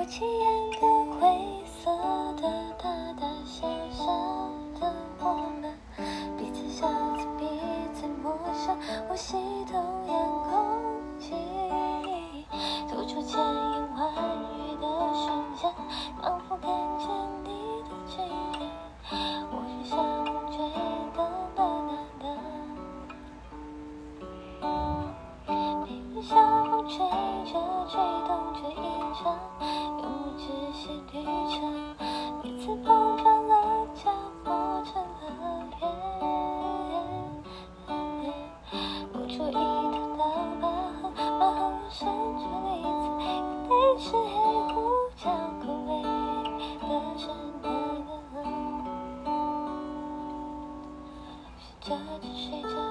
不起眼的灰色的大大小小的我们彼此笑着彼此陌生我心头是旅程，彼此碰巧了，巧磨成了缘。我煮一汤刀包，包包里渗出一丝黑芝麻糊，焦苦味，单身的我，想早睡着。